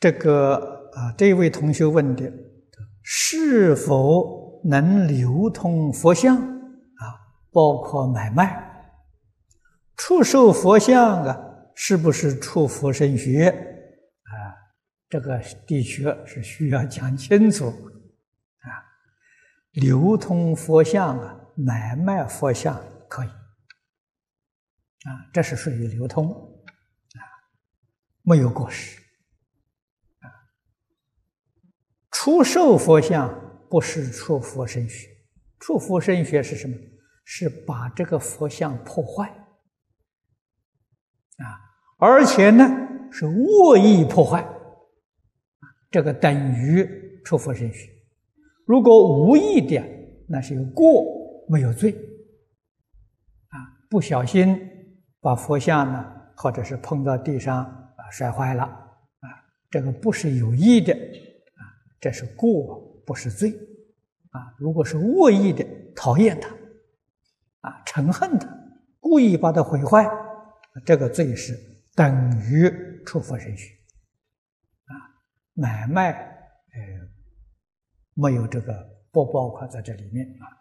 这个啊，这位同学问的，是否能流通佛像啊？包括买卖，出售佛像啊，是不是出佛身学啊？这个的确是需要讲清楚啊。流通佛像啊，买卖佛像可以啊，这是属于流通啊，没有过失。出售佛像不是出佛身学，出佛身学是什么？是把这个佛像破坏啊，而且呢是恶意破坏，这个等于出佛身学。如果无意的，那是有过没有罪啊，不小心把佛像呢，或者是碰到地上啊摔坏了啊，这个不是有意的。这是过，不是罪，啊！如果是恶意的讨厌他，啊，嗔恨他，故意把他毁坏，这个罪是等于出佛身血，啊，买卖，呃，没有这个不包括在这里面啊。